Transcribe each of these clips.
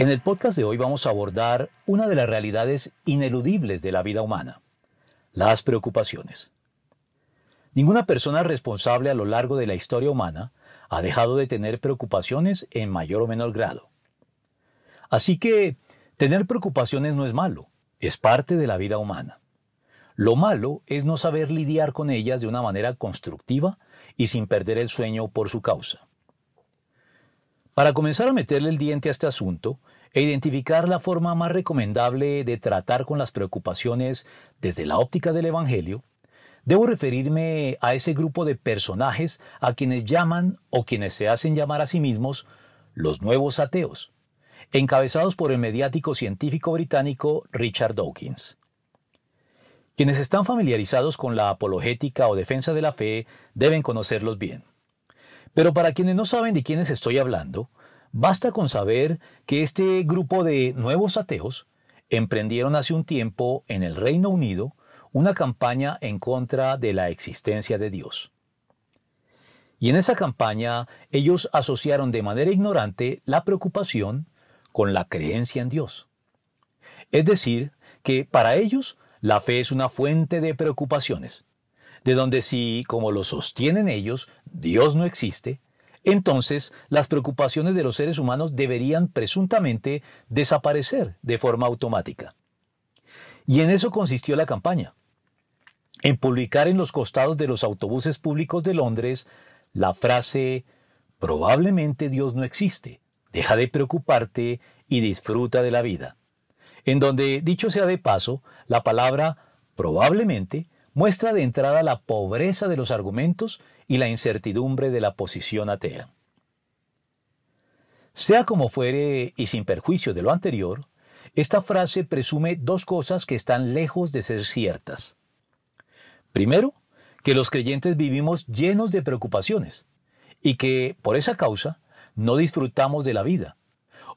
En el podcast de hoy vamos a abordar una de las realidades ineludibles de la vida humana, las preocupaciones. Ninguna persona responsable a lo largo de la historia humana ha dejado de tener preocupaciones en mayor o menor grado. Así que tener preocupaciones no es malo, es parte de la vida humana. Lo malo es no saber lidiar con ellas de una manera constructiva y sin perder el sueño por su causa. Para comenzar a meterle el diente a este asunto e identificar la forma más recomendable de tratar con las preocupaciones desde la óptica del Evangelio, debo referirme a ese grupo de personajes a quienes llaman o quienes se hacen llamar a sí mismos los nuevos ateos, encabezados por el mediático científico británico Richard Dawkins. Quienes están familiarizados con la apologética o defensa de la fe deben conocerlos bien. Pero para quienes no saben de quiénes estoy hablando, basta con saber que este grupo de nuevos ateos emprendieron hace un tiempo en el Reino Unido una campaña en contra de la existencia de Dios. Y en esa campaña ellos asociaron de manera ignorante la preocupación con la creencia en Dios. Es decir, que para ellos la fe es una fuente de preocupaciones, de donde si, como lo sostienen ellos, Dios no existe, entonces las preocupaciones de los seres humanos deberían presuntamente desaparecer de forma automática. Y en eso consistió la campaña, en publicar en los costados de los autobuses públicos de Londres la frase Probablemente Dios no existe, deja de preocuparte y disfruta de la vida, en donde, dicho sea de paso, la palabra probablemente muestra de entrada la pobreza de los argumentos y la incertidumbre de la posición atea. Sea como fuere y sin perjuicio de lo anterior, esta frase presume dos cosas que están lejos de ser ciertas. Primero, que los creyentes vivimos llenos de preocupaciones y que, por esa causa, no disfrutamos de la vida,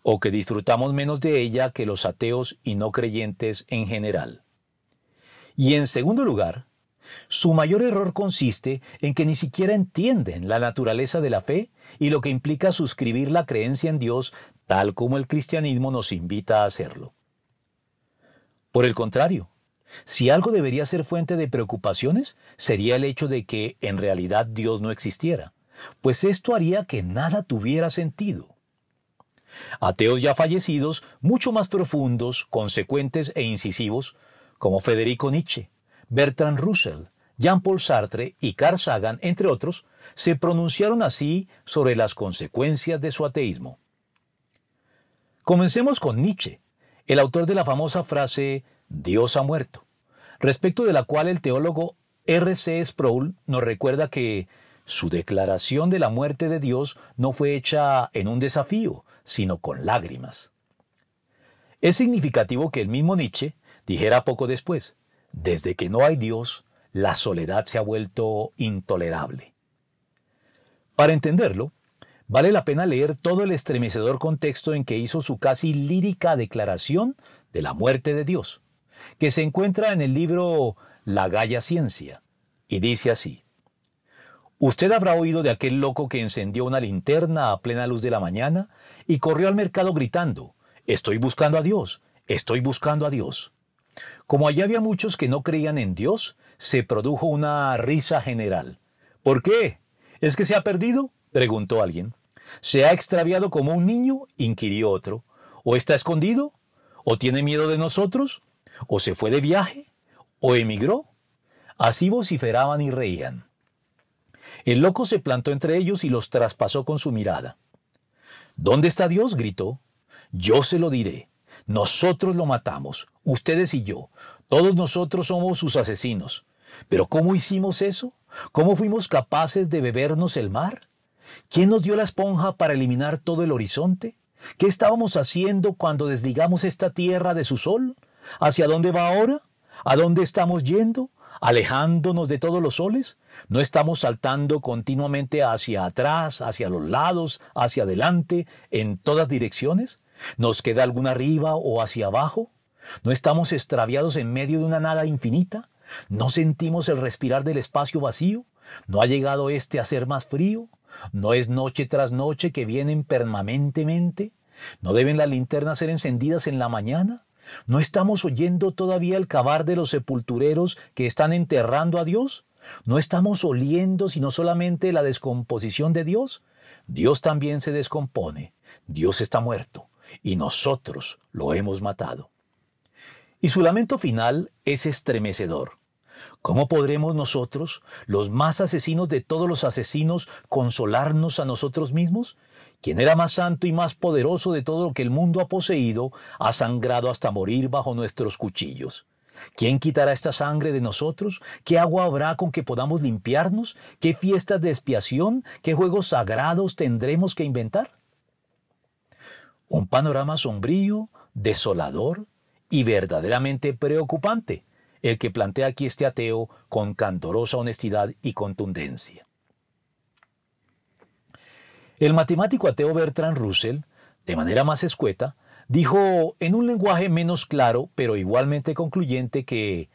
o que disfrutamos menos de ella que los ateos y no creyentes en general. Y en segundo lugar, su mayor error consiste en que ni siquiera entienden la naturaleza de la fe y lo que implica suscribir la creencia en Dios tal como el cristianismo nos invita a hacerlo. Por el contrario, si algo debería ser fuente de preocupaciones, sería el hecho de que en realidad Dios no existiera, pues esto haría que nada tuviera sentido. Ateos ya fallecidos, mucho más profundos, consecuentes e incisivos, como Federico Nietzsche, Bertrand Russell, Jean-Paul Sartre y Carl Sagan, entre otros, se pronunciaron así sobre las consecuencias de su ateísmo. Comencemos con Nietzsche, el autor de la famosa frase Dios ha muerto, respecto de la cual el teólogo R. C. Sproul nos recuerda que su declaración de la muerte de Dios no fue hecha en un desafío, sino con lágrimas. Es significativo que el mismo Nietzsche dijera poco después, desde que no hay Dios, la soledad se ha vuelto intolerable. Para entenderlo, vale la pena leer todo el estremecedor contexto en que hizo su casi lírica declaración de la muerte de Dios, que se encuentra en el libro La Gaya Ciencia, y dice así. Usted habrá oído de aquel loco que encendió una linterna a plena luz de la mañana y corrió al mercado gritando, Estoy buscando a Dios, estoy buscando a Dios. Como allá había muchos que no creían en Dios, se produjo una risa general. ¿Por qué? ¿Es que se ha perdido? preguntó alguien. ¿Se ha extraviado como un niño? inquirió otro. ¿O está escondido? ¿O tiene miedo de nosotros? ¿O se fue de viaje? ¿O emigró? Así vociferaban y reían. El loco se plantó entre ellos y los traspasó con su mirada. ¿Dónde está Dios? gritó. Yo se lo diré. Nosotros lo matamos, ustedes y yo. Todos nosotros somos sus asesinos. Pero ¿cómo hicimos eso? ¿Cómo fuimos capaces de bebernos el mar? ¿Quién nos dio la esponja para eliminar todo el horizonte? ¿Qué estábamos haciendo cuando desligamos esta tierra de su sol? ¿Hacia dónde va ahora? ¿A dónde estamos yendo? ¿Alejándonos de todos los soles? ¿No estamos saltando continuamente hacia atrás, hacia los lados, hacia adelante, en todas direcciones? ¿Nos queda alguna arriba o hacia abajo? ¿No estamos extraviados en medio de una nada infinita? ¿No sentimos el respirar del espacio vacío? ¿No ha llegado éste a ser más frío? ¿No es noche tras noche que vienen permanentemente? ¿No deben las linternas ser encendidas en la mañana? ¿No estamos oyendo todavía el cavar de los sepultureros que están enterrando a Dios? ¿No estamos oliendo sino solamente la descomposición de Dios? Dios también se descompone, Dios está muerto, y nosotros lo hemos matado. Y su lamento final es estremecedor. ¿Cómo podremos nosotros, los más asesinos de todos los asesinos, consolarnos a nosotros mismos? Quien era más santo y más poderoso de todo lo que el mundo ha poseído, ha sangrado hasta morir bajo nuestros cuchillos. ¿Quién quitará esta sangre de nosotros? ¿Qué agua habrá con que podamos limpiarnos? ¿Qué fiestas de expiación? ¿Qué juegos sagrados tendremos que inventar? Un panorama sombrío, desolador y verdaderamente preocupante el que plantea aquí este ateo con candorosa honestidad y contundencia. El matemático ateo Bertrand Russell, de manera más escueta, dijo en un lenguaje menos claro, pero igualmente concluyente, que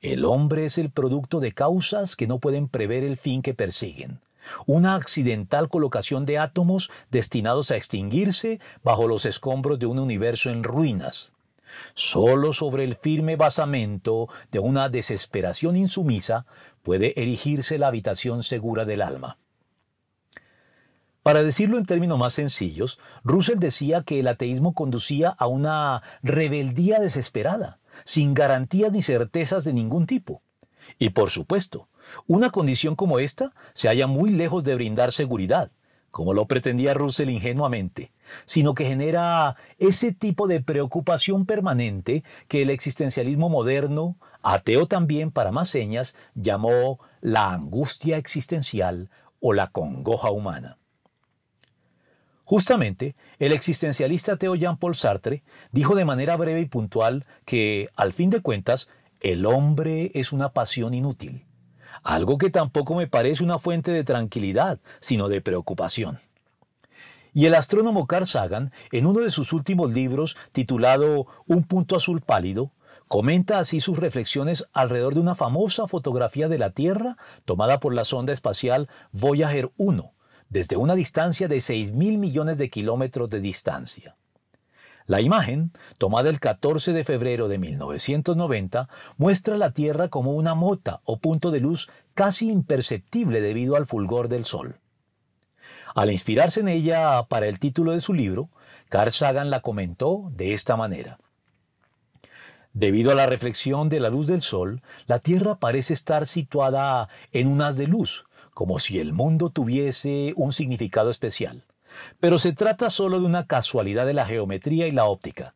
el hombre es el producto de causas que no pueden prever el fin que persiguen, una accidental colocación de átomos destinados a extinguirse bajo los escombros de un universo en ruinas, Solo sobre el firme basamento de una desesperación insumisa puede erigirse la habitación segura del alma. Para decirlo en términos más sencillos, Russell decía que el ateísmo conducía a una rebeldía desesperada, sin garantías ni certezas de ningún tipo. Y por supuesto, una condición como esta se halla muy lejos de brindar seguridad, como lo pretendía Russell ingenuamente, sino que genera ese tipo de preocupación permanente que el existencialismo moderno, ateo también para más señas, llamó la angustia existencial o la congoja humana. Justamente, el existencialista ateo Jean-Paul Sartre dijo de manera breve y puntual que, al fin de cuentas, el hombre es una pasión inútil algo que tampoco me parece una fuente de tranquilidad, sino de preocupación. Y el astrónomo Carl Sagan, en uno de sus últimos libros, titulado Un punto azul pálido, comenta así sus reflexiones alrededor de una famosa fotografía de la Tierra tomada por la sonda espacial Voyager 1, desde una distancia de 6 mil millones de kilómetros de distancia. La imagen, tomada el 14 de febrero de 1990, muestra la Tierra como una mota o punto de luz casi imperceptible debido al fulgor del Sol. Al inspirarse en ella para el título de su libro, Carl Sagan la comentó de esta manera. Debido a la reflexión de la luz del Sol, la Tierra parece estar situada en un haz de luz, como si el mundo tuviese un significado especial. Pero se trata solo de una casualidad de la geometría y la óptica.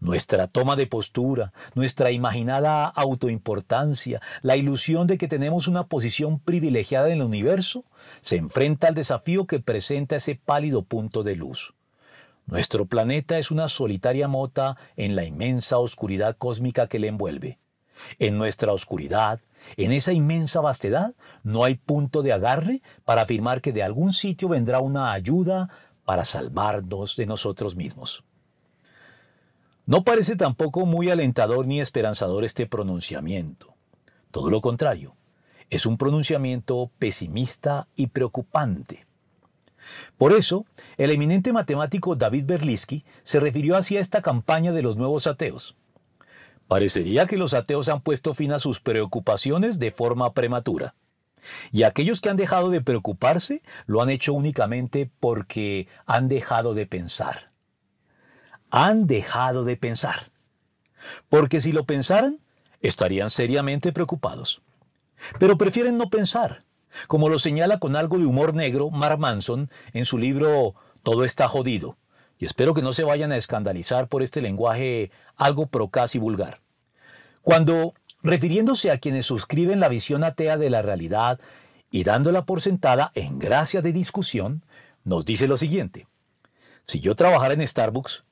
Nuestra toma de postura, nuestra imaginada autoimportancia, la ilusión de que tenemos una posición privilegiada en el universo, se enfrenta al desafío que presenta ese pálido punto de luz. Nuestro planeta es una solitaria mota en la inmensa oscuridad cósmica que le envuelve. En nuestra oscuridad, en esa inmensa vastedad no hay punto de agarre para afirmar que de algún sitio vendrá una ayuda para salvarnos de nosotros mismos. No parece tampoco muy alentador ni esperanzador este pronunciamiento. Todo lo contrario, es un pronunciamiento pesimista y preocupante. Por eso, el eminente matemático David Berlisky se refirió hacia esta campaña de los nuevos ateos. Parecería que los ateos han puesto fin a sus preocupaciones de forma prematura. Y aquellos que han dejado de preocuparse lo han hecho únicamente porque han dejado de pensar. Han dejado de pensar. Porque si lo pensaran, estarían seriamente preocupados. Pero prefieren no pensar, como lo señala con algo de humor negro Mark Manson en su libro Todo está jodido, y espero que no se vayan a escandalizar por este lenguaje algo procaz y vulgar. Cuando, refiriéndose a quienes suscriben la visión atea de la realidad y dándola por sentada en gracia de discusión, nos dice lo siguiente. Si yo trabajara en Starbucks,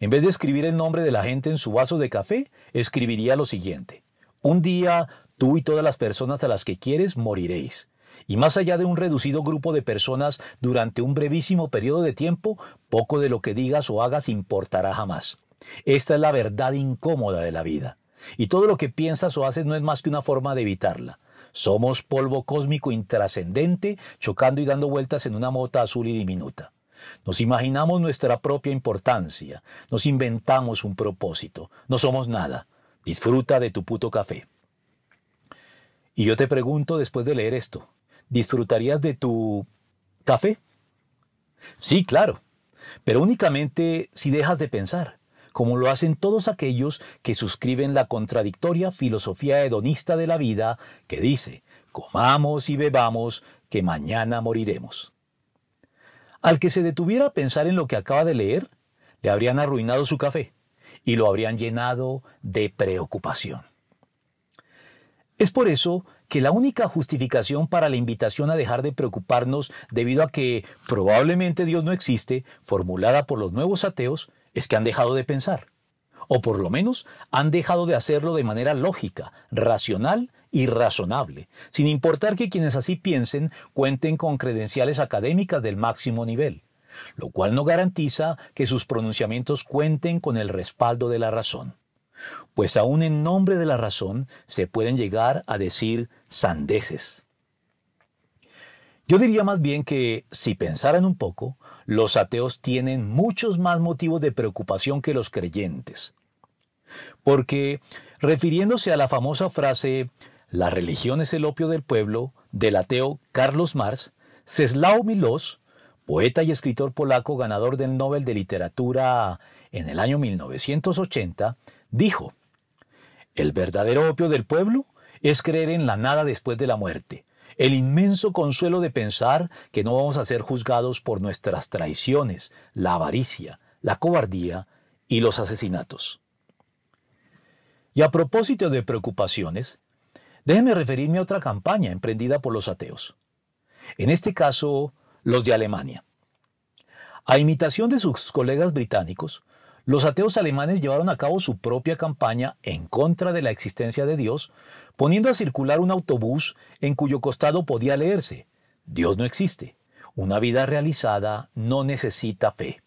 en vez de escribir el nombre de la gente en su vaso de café, escribiría lo siguiente. Un día tú y todas las personas a las que quieres moriréis. Y más allá de un reducido grupo de personas durante un brevísimo periodo de tiempo, poco de lo que digas o hagas importará jamás. Esta es la verdad incómoda de la vida. Y todo lo que piensas o haces no es más que una forma de evitarla. Somos polvo cósmico intrascendente chocando y dando vueltas en una mota azul y diminuta. Nos imaginamos nuestra propia importancia, nos inventamos un propósito, no somos nada. Disfruta de tu puto café. Y yo te pregunto después de leer esto, ¿disfrutarías de tu café? Sí, claro, pero únicamente si dejas de pensar, como lo hacen todos aquellos que suscriben la contradictoria filosofía hedonista de la vida que dice, comamos y bebamos, que mañana moriremos. Al que se detuviera a pensar en lo que acaba de leer, le habrían arruinado su café y lo habrían llenado de preocupación. Es por eso que la única justificación para la invitación a dejar de preocuparnos debido a que probablemente Dios no existe, formulada por los nuevos ateos, es que han dejado de pensar, o por lo menos han dejado de hacerlo de manera lógica, racional y razonable, sin importar que quienes así piensen cuenten con credenciales académicas del máximo nivel, lo cual no garantiza que sus pronunciamientos cuenten con el respaldo de la razón. Pues aún en nombre de la razón se pueden llegar a decir sandeces. Yo diría más bien que, si pensaran un poco, los ateos tienen muchos más motivos de preocupación que los creyentes. Porque, refiriéndose a la famosa frase la religión es el opio del pueblo, del ateo Carlos Marx, Ceslao Milos, poeta y escritor polaco ganador del Nobel de Literatura en el año 1980, dijo, El verdadero opio del pueblo es creer en la nada después de la muerte, el inmenso consuelo de pensar que no vamos a ser juzgados por nuestras traiciones, la avaricia, la cobardía y los asesinatos. Y a propósito de preocupaciones, Déjenme referirme a otra campaña emprendida por los ateos. En este caso, los de Alemania. A imitación de sus colegas británicos, los ateos alemanes llevaron a cabo su propia campaña en contra de la existencia de Dios, poniendo a circular un autobús en cuyo costado podía leerse, Dios no existe, una vida realizada no necesita fe.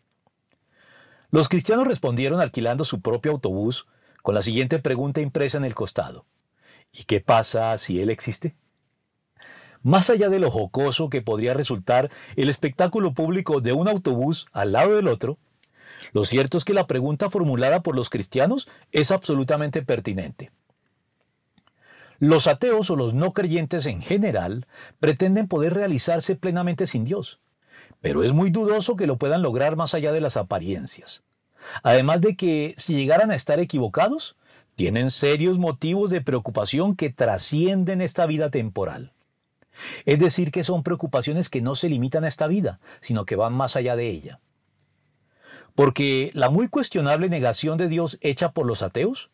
Los cristianos respondieron alquilando su propio autobús con la siguiente pregunta impresa en el costado. ¿Y qué pasa si él existe? Más allá de lo jocoso que podría resultar el espectáculo público de un autobús al lado del otro, lo cierto es que la pregunta formulada por los cristianos es absolutamente pertinente. Los ateos o los no creyentes en general pretenden poder realizarse plenamente sin Dios, pero es muy dudoso que lo puedan lograr más allá de las apariencias. Además de que, si llegaran a estar equivocados, tienen serios motivos de preocupación que trascienden esta vida temporal. Es decir, que son preocupaciones que no se limitan a esta vida, sino que van más allá de ella. Porque la muy cuestionable negación de Dios hecha por los ateos,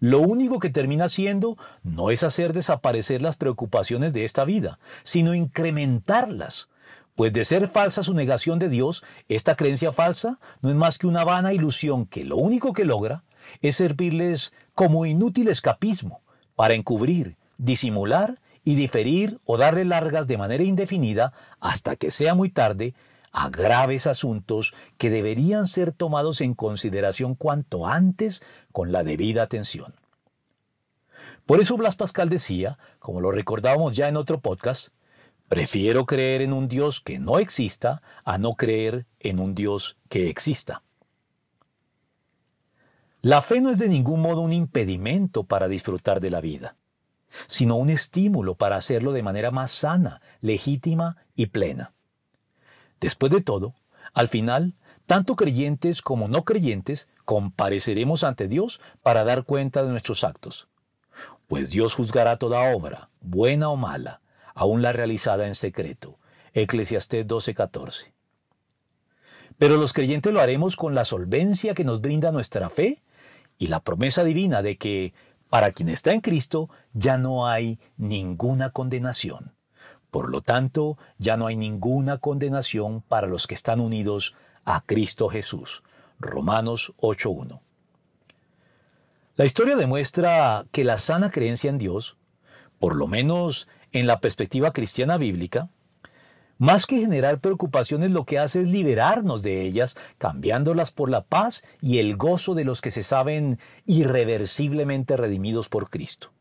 lo único que termina siendo no es hacer desaparecer las preocupaciones de esta vida, sino incrementarlas. Pues de ser falsa su negación de Dios, esta creencia falsa no es más que una vana ilusión que lo único que logra es servirles como inútil escapismo para encubrir, disimular y diferir o darle largas de manera indefinida hasta que sea muy tarde a graves asuntos que deberían ser tomados en consideración cuanto antes con la debida atención. Por eso Blas Pascal decía, como lo recordábamos ya en otro podcast, prefiero creer en un Dios que no exista a no creer en un Dios que exista. La fe no es de ningún modo un impedimento para disfrutar de la vida, sino un estímulo para hacerlo de manera más sana, legítima y plena. Después de todo, al final, tanto creyentes como no creyentes compareceremos ante Dios para dar cuenta de nuestros actos. Pues Dios juzgará toda obra, buena o mala, aun la realizada en secreto. Eclesiastés 12:14. Pero los creyentes lo haremos con la solvencia que nos brinda nuestra fe y la promesa divina de que para quien está en Cristo ya no hay ninguna condenación. Por lo tanto, ya no hay ninguna condenación para los que están unidos a Cristo Jesús. Romanos 8.1. La historia demuestra que la sana creencia en Dios, por lo menos en la perspectiva cristiana bíblica, más que generar preocupaciones lo que hace es liberarnos de ellas, cambiándolas por la paz y el gozo de los que se saben irreversiblemente redimidos por Cristo.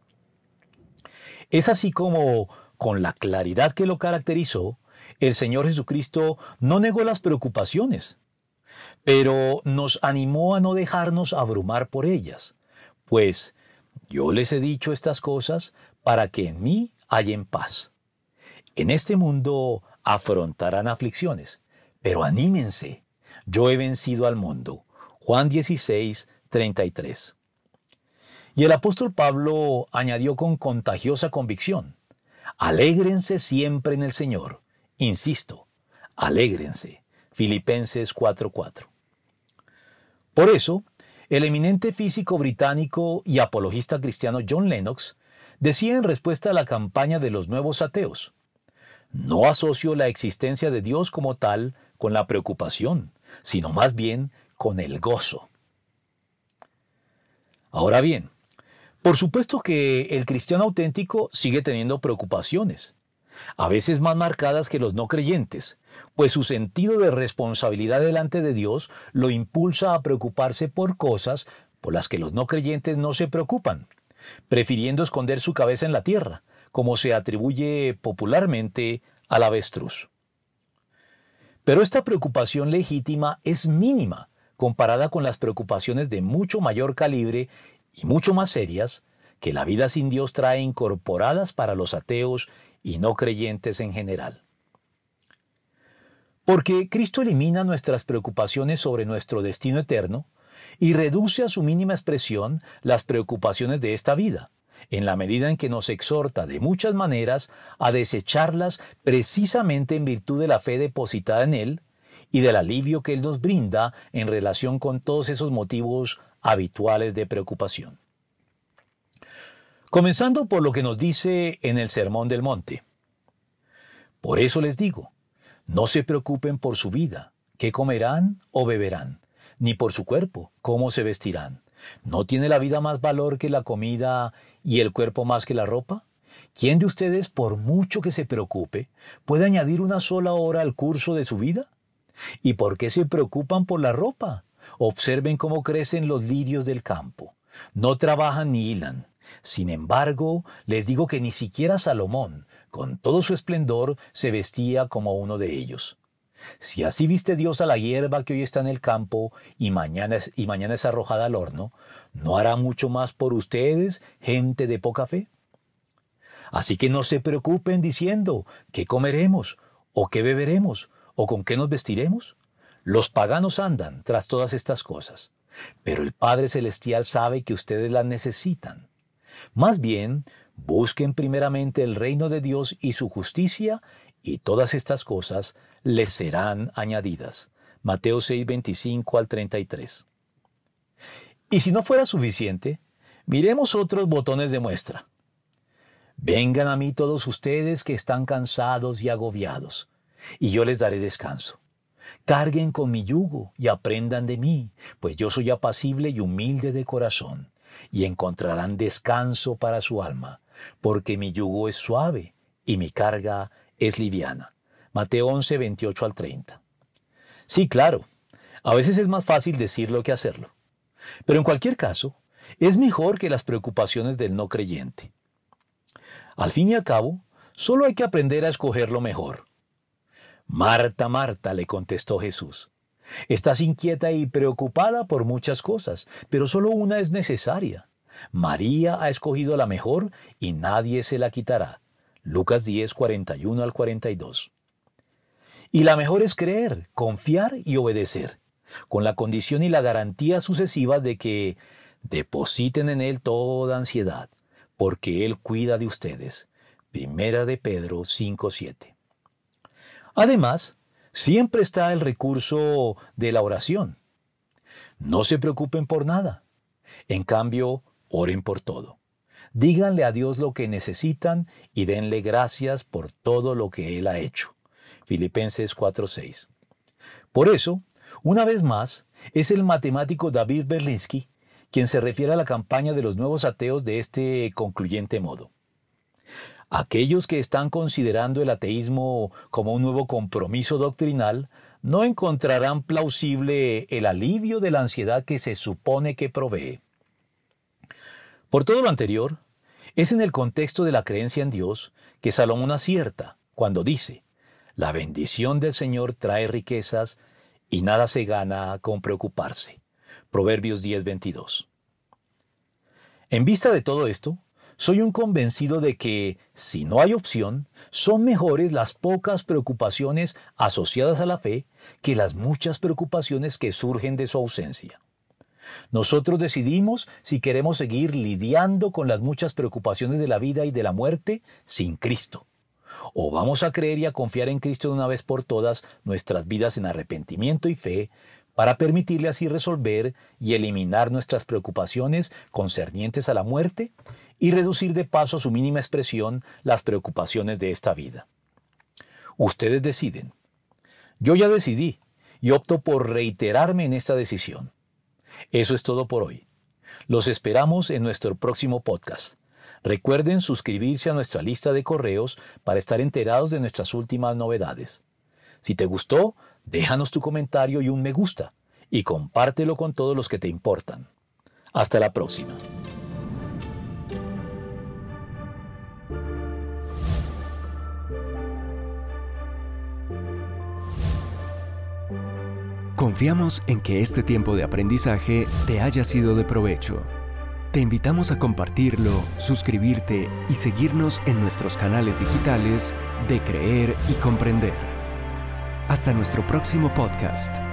Es así como, con la claridad que lo caracterizó, el Señor Jesucristo no negó las preocupaciones, pero nos animó a no dejarnos abrumar por ellas, pues yo les he dicho estas cosas para que en mí hayan paz. En este mundo afrontarán aflicciones, pero anímense, yo he vencido al mundo. Juan 16, 33. Y el apóstol Pablo añadió con contagiosa convicción, alégrense siempre en el Señor. Insisto, alégrense. Filipenses 4:4. Por eso, el eminente físico británico y apologista cristiano John Lennox decía en respuesta a la campaña de los nuevos ateos, no asocio la existencia de Dios como tal con la preocupación, sino más bien con el gozo. Ahora bien, por supuesto que el cristiano auténtico sigue teniendo preocupaciones, a veces más marcadas que los no creyentes, pues su sentido de responsabilidad delante de Dios lo impulsa a preocuparse por cosas por las que los no creyentes no se preocupan, prefiriendo esconder su cabeza en la tierra, como se atribuye popularmente al avestruz. Pero esta preocupación legítima es mínima comparada con las preocupaciones de mucho mayor calibre y mucho más serias que la vida sin Dios trae incorporadas para los ateos y no creyentes en general. Porque Cristo elimina nuestras preocupaciones sobre nuestro destino eterno y reduce a su mínima expresión las preocupaciones de esta vida, en la medida en que nos exhorta de muchas maneras a desecharlas precisamente en virtud de la fe depositada en Él y del alivio que Él nos brinda en relación con todos esos motivos habituales de preocupación. Comenzando por lo que nos dice en el Sermón del Monte. Por eso les digo, no se preocupen por su vida, qué comerán o beberán, ni por su cuerpo, cómo se vestirán. ¿No tiene la vida más valor que la comida y el cuerpo más que la ropa? ¿Quién de ustedes, por mucho que se preocupe, puede añadir una sola hora al curso de su vida? ¿Y por qué se preocupan por la ropa? Observen cómo crecen los lirios del campo. No trabajan ni hilan. Sin embargo, les digo que ni siquiera Salomón, con todo su esplendor, se vestía como uno de ellos. Si así viste Dios a la hierba que hoy está en el campo y mañana es, y mañana es arrojada al horno, ¿no hará mucho más por ustedes, gente de poca fe? Así que no se preocupen diciendo, ¿qué comeremos? ¿O qué beberemos? ¿O con qué nos vestiremos? Los paganos andan tras todas estas cosas, pero el Padre Celestial sabe que ustedes las necesitan. Más bien, busquen primeramente el reino de Dios y su justicia, y todas estas cosas les serán añadidas. Mateo 6, 25 al 33. Y si no fuera suficiente, miremos otros botones de muestra. Vengan a mí todos ustedes que están cansados y agobiados, y yo les daré descanso. Carguen con mi yugo y aprendan de mí, pues yo soy apacible y humilde de corazón, y encontrarán descanso para su alma, porque mi yugo es suave y mi carga es liviana. Mateo 11, 28 al 30. Sí, claro, a veces es más fácil decirlo que hacerlo. Pero en cualquier caso, es mejor que las preocupaciones del no creyente. Al fin y al cabo, solo hay que aprender a escoger lo mejor. Marta, Marta, le contestó Jesús. Estás inquieta y preocupada por muchas cosas, pero solo una es necesaria. María ha escogido la mejor y nadie se la quitará. Lucas 10, 41 al 42. Y la mejor es creer, confiar y obedecer, con la condición y la garantía sucesivas de que depositen en Él toda ansiedad, porque Él cuida de ustedes. Primera de Pedro 5.7. Además, siempre está el recurso de la oración. No se preocupen por nada. En cambio, oren por todo. Díganle a Dios lo que necesitan y denle gracias por todo lo que Él ha hecho. Filipenses 4:6. Por eso, Una vez más, es el matemático David Berlinski quien se refiere a la campaña de los nuevos ateos de este concluyente modo. Aquellos que están considerando el ateísmo como un nuevo compromiso doctrinal no encontrarán plausible el alivio de la ansiedad que se supone que provee. Por todo lo anterior, es en el contexto de la creencia en Dios que Salomón acierta cuando dice, la bendición del Señor trae riquezas y nada se gana con preocuparse. Proverbios 10:22. En vista de todo esto, soy un convencido de que, si no hay opción, son mejores las pocas preocupaciones asociadas a la fe que las muchas preocupaciones que surgen de su ausencia. Nosotros decidimos si queremos seguir lidiando con las muchas preocupaciones de la vida y de la muerte sin Cristo. O vamos a creer y a confiar en Cristo de una vez por todas nuestras vidas en arrepentimiento y fe, para permitirle así resolver y eliminar nuestras preocupaciones concernientes a la muerte y reducir de paso a su mínima expresión las preocupaciones de esta vida. Ustedes deciden. Yo ya decidí y opto por reiterarme en esta decisión. Eso es todo por hoy. Los esperamos en nuestro próximo podcast. Recuerden suscribirse a nuestra lista de correos para estar enterados de nuestras últimas novedades. Si te gustó, déjanos tu comentario y un me gusta, y compártelo con todos los que te importan. Hasta la próxima. Confiamos en que este tiempo de aprendizaje te haya sido de provecho. Te invitamos a compartirlo, suscribirte y seguirnos en nuestros canales digitales de Creer y Comprender. Hasta nuestro próximo podcast.